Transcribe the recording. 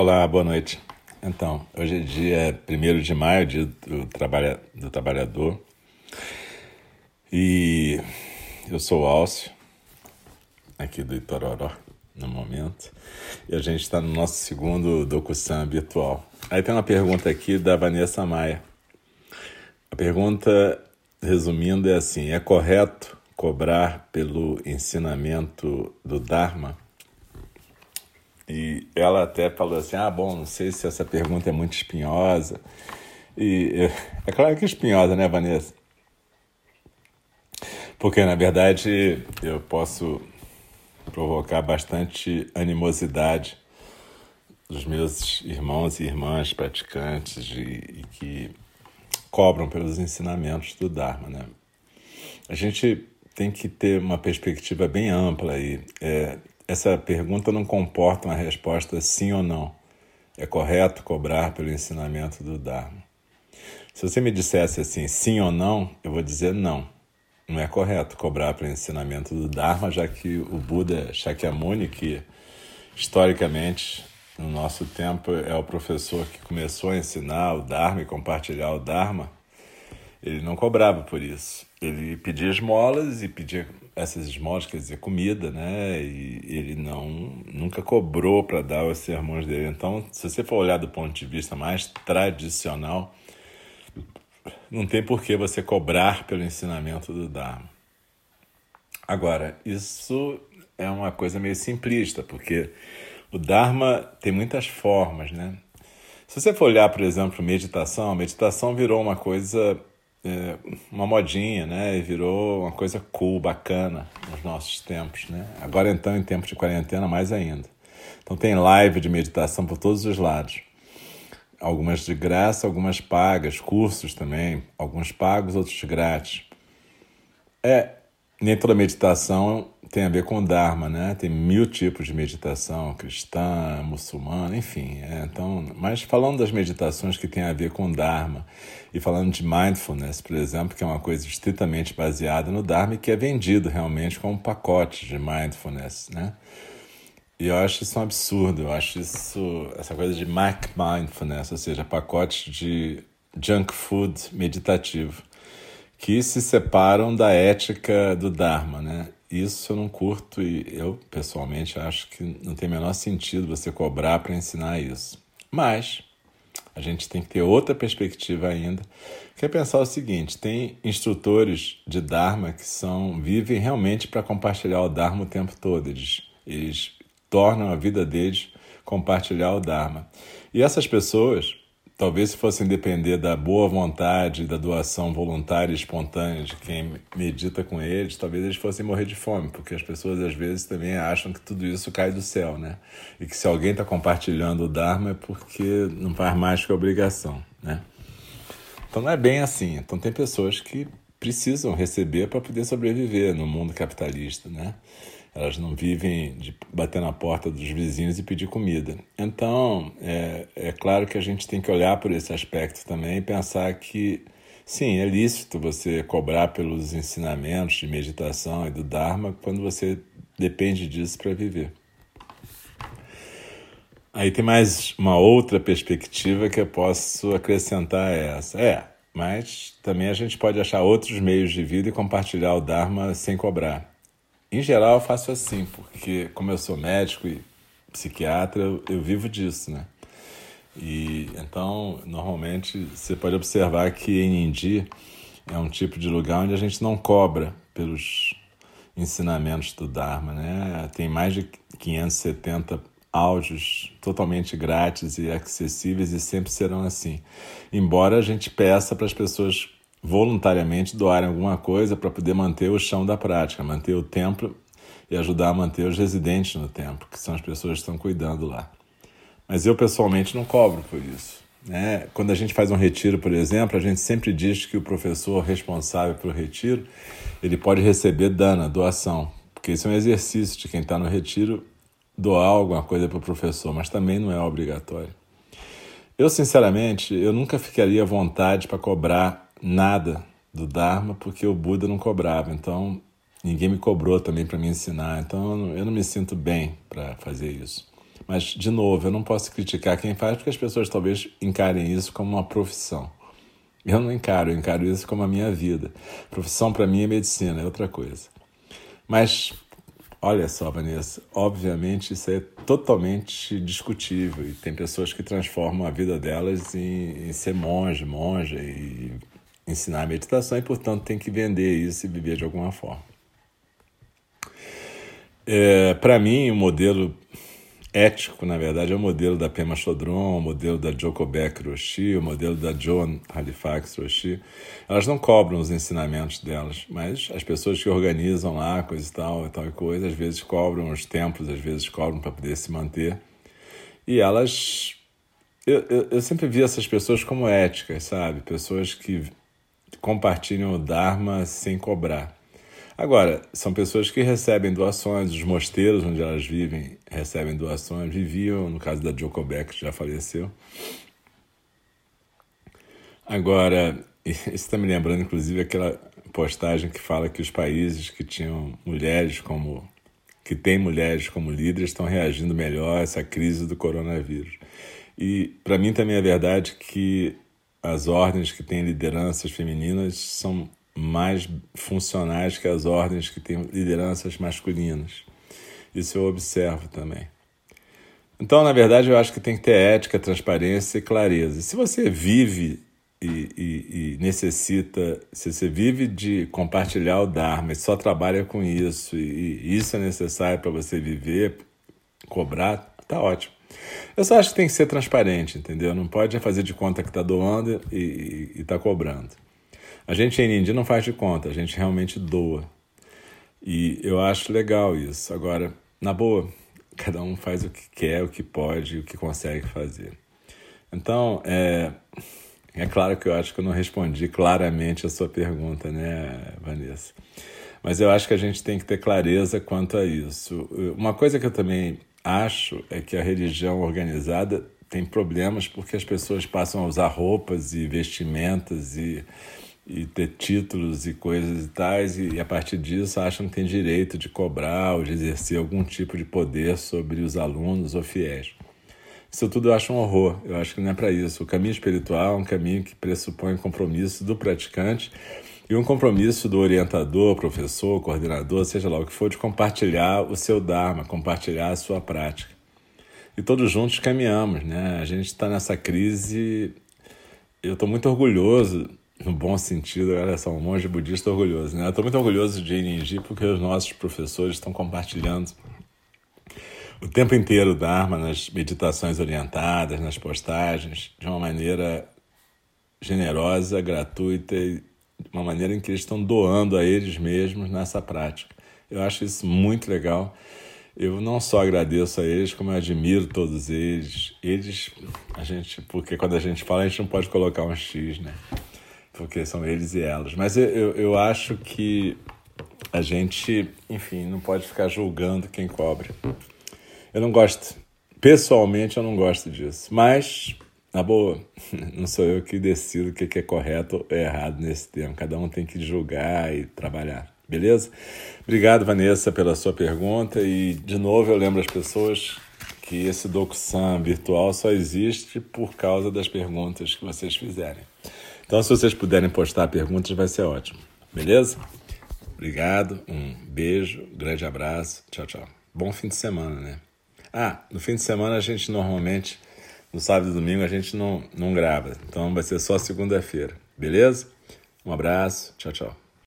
Olá, boa noite. Então, hoje é dia 1 de maio, dia do, trabalha, do trabalhador. E eu sou o Alcio, aqui do Itororó, no momento. E a gente está no nosso segundo DocuSam virtual. Aí tem uma pergunta aqui da Vanessa Maia. A pergunta, resumindo, é assim: é correto cobrar pelo ensinamento do Dharma? E ela até falou assim: ah, bom, não sei se essa pergunta é muito espinhosa. E é claro que é espinhosa, né, Vanessa? Porque, na verdade, eu posso provocar bastante animosidade dos meus irmãos e irmãs praticantes de, e que cobram pelos ensinamentos do Dharma, né? A gente tem que ter uma perspectiva bem ampla aí. É, essa pergunta não comporta uma resposta sim ou não. É correto cobrar pelo ensinamento do Dharma. Se você me dissesse assim, sim ou não, eu vou dizer não. Não é correto cobrar pelo ensinamento do Dharma, já que o Buda Shakyamuni, que historicamente no nosso tempo é o professor que começou a ensinar o Dharma e compartilhar o Dharma, ele não cobrava por isso. Ele pedia esmolas e pedia essas esmolas, dizer, comida, né? E ele não nunca cobrou para dar os sermões dele. Então, se você for olhar do ponto de vista mais tradicional, não tem por que você cobrar pelo ensinamento do Dharma. Agora, isso é uma coisa meio simplista, porque o Dharma tem muitas formas, né? Se você for olhar, por exemplo, meditação, a meditação virou uma coisa é, uma modinha, né? E virou uma coisa cool, bacana nos nossos tempos, né? Agora então, em tempos de quarentena, mais ainda. Então tem live de meditação por todos os lados. Algumas de graça, algumas pagas, cursos também, alguns pagos, outros grátis. É, nem toda meditação tem a ver com Dharma, né? Tem mil tipos de meditação, cristã, muçulmana, enfim. É, então, mas falando das meditações que tem a ver com Dharma e falando de mindfulness, por exemplo, que é uma coisa estritamente baseada no Dharma e que é vendido realmente como um pacote de mindfulness, né? E eu acho isso um absurdo, eu acho isso, essa coisa de Mac Mindfulness, ou seja, pacote de junk food meditativo, que se separam da ética do Dharma, né? Isso eu não curto e eu, pessoalmente, acho que não tem o menor sentido você cobrar para ensinar isso. Mas a gente tem que ter outra perspectiva ainda, que é pensar o seguinte: tem instrutores de Dharma que são vivem realmente para compartilhar o Dharma o tempo todo. Eles, eles tornam a vida deles compartilhar o Dharma. E essas pessoas Talvez se fossem depender da boa vontade, da doação voluntária e espontânea de quem medita com eles, talvez eles fossem morrer de fome, porque as pessoas às vezes também acham que tudo isso cai do céu, né? E que se alguém está compartilhando o Dharma é porque não faz mais que obrigação, né? Então não é bem assim. Então tem pessoas que precisam receber para poder sobreviver no mundo capitalista, né? Elas não vivem de bater na porta dos vizinhos e pedir comida. Então, é, é claro que a gente tem que olhar por esse aspecto também e pensar que, sim, é lícito você cobrar pelos ensinamentos de meditação e do Dharma quando você depende disso para viver. Aí tem mais uma outra perspectiva que eu posso acrescentar a essa. É, mas também a gente pode achar outros meios de vida e compartilhar o Dharma sem cobrar. Em geral, eu faço assim, porque como eu sou médico e psiquiatra, eu, eu vivo disso, né? E então, normalmente, você pode observar que em Indi é um tipo de lugar onde a gente não cobra pelos ensinamentos do Dharma, né? Tem mais de 570 áudios totalmente grátis e acessíveis e sempre serão assim. Embora a gente peça para as pessoas voluntariamente doarem alguma coisa para poder manter o chão da prática, manter o templo e ajudar a manter os residentes no templo, que são as pessoas que estão cuidando lá. Mas eu pessoalmente não cobro por isso. Né? Quando a gente faz um retiro, por exemplo, a gente sempre diz que o professor responsável pelo retiro ele pode receber dana, doação, porque isso é um exercício de quem está no retiro doar alguma coisa para o professor, mas também não é obrigatório. Eu, sinceramente, eu nunca ficaria à vontade para cobrar nada do Dharma porque o Buda não cobrava. Então, ninguém me cobrou também para me ensinar. Então, eu não me sinto bem para fazer isso. Mas, de novo, eu não posso criticar quem faz porque as pessoas talvez encarem isso como uma profissão. Eu não encaro, eu encaro isso como a minha vida. Profissão para mim é medicina, é outra coisa. Mas, olha só, Vanessa, obviamente isso é totalmente discutível e tem pessoas que transformam a vida delas em, em ser monge, monja e ensinar meditação e, portanto, tem que vender isso e viver de alguma forma. É, para mim, o modelo ético, na verdade, é o modelo da Pema Chodron, o modelo da Joko Beck Roshi, o modelo da Joan Halifax Roshi. Elas não cobram os ensinamentos delas, mas as pessoas que organizam lá, coisa e tal, e tal e coisa, às vezes cobram os tempos, às vezes cobram para poder se manter. E elas. Eu, eu, eu sempre vi essas pessoas como éticas, sabe? Pessoas que compartilham o Dharma sem cobrar. Agora, são pessoas que recebem doações, os mosteiros onde elas vivem recebem doações, viviam, no caso da Joko Beck, que já faleceu. Agora, isso está me lembrando, inclusive, aquela postagem que fala que os países que tinham mulheres como. que têm mulheres como líderes estão reagindo melhor a essa crise do coronavírus. E, para mim, também é verdade que as ordens que têm lideranças femininas são mais funcionais que as ordens que têm lideranças masculinas. Isso eu observo também. Então, na verdade, eu acho que tem que ter ética, transparência e clareza. Se você vive e, e, e, necessita, se você vive de compartilhar o Dharma e só trabalha com isso, e, e isso é necessário para você viver, cobrar, tá ótimo. Eu só acho que tem que ser transparente, entendeu? Não pode fazer de conta que está doando e está cobrando. A gente em Indi não faz de conta, a gente realmente doa. E eu acho legal isso. Agora, na boa, cada um faz o que quer, o que pode, o que consegue fazer. Então, é, é claro que eu acho que eu não respondi claramente a sua pergunta, né, Vanessa? Mas eu acho que a gente tem que ter clareza quanto a isso. Uma coisa que eu também acho é que a religião organizada tem problemas porque as pessoas passam a usar roupas e vestimentas e e ter títulos e coisas e tais, e, a partir disso acham que tem direito de cobrar ou de exercer algum tipo de poder sobre os alunos ou fiéis. Isso tudo eu acho um horror, eu acho que não é para isso. O caminho espiritual é um caminho que pressupõe compromisso do praticante e um compromisso do orientador, professor, coordenador, seja lá o que for, de compartilhar o seu Dharma, compartilhar a sua prática. E todos juntos caminhamos, né? A gente está nessa crise. Eu estou muito orgulhoso no bom sentido, olha só, um monge budista orgulhoso, né? Estou muito orgulhoso de Ininji porque os nossos professores estão compartilhando o tempo inteiro o Dharma nas meditações orientadas, nas postagens, de uma maneira generosa, gratuita e de uma maneira em que eles estão doando a eles mesmos nessa prática. Eu acho isso muito legal. Eu não só agradeço a eles, como eu admiro todos eles. Eles, a gente, porque quando a gente fala, a gente não pode colocar um X, né? porque são eles e elas. Mas eu, eu, eu acho que a gente, enfim, não pode ficar julgando quem cobre. Eu não gosto, pessoalmente eu não gosto disso, mas, na boa, não sou eu que decido o que é correto ou errado nesse tema. Cada um tem que julgar e trabalhar, beleza? Obrigado, Vanessa, pela sua pergunta e, de novo, eu lembro as pessoas que esse DocuSam virtual só existe por causa das perguntas que vocês fizerem. Então, se vocês puderem postar perguntas, vai ser ótimo. Beleza? Obrigado, um beijo, grande abraço, tchau, tchau. Bom fim de semana, né? Ah, no fim de semana a gente normalmente, no sábado e domingo, a gente não, não grava. Então vai ser só segunda-feira, beleza? Um abraço, tchau, tchau.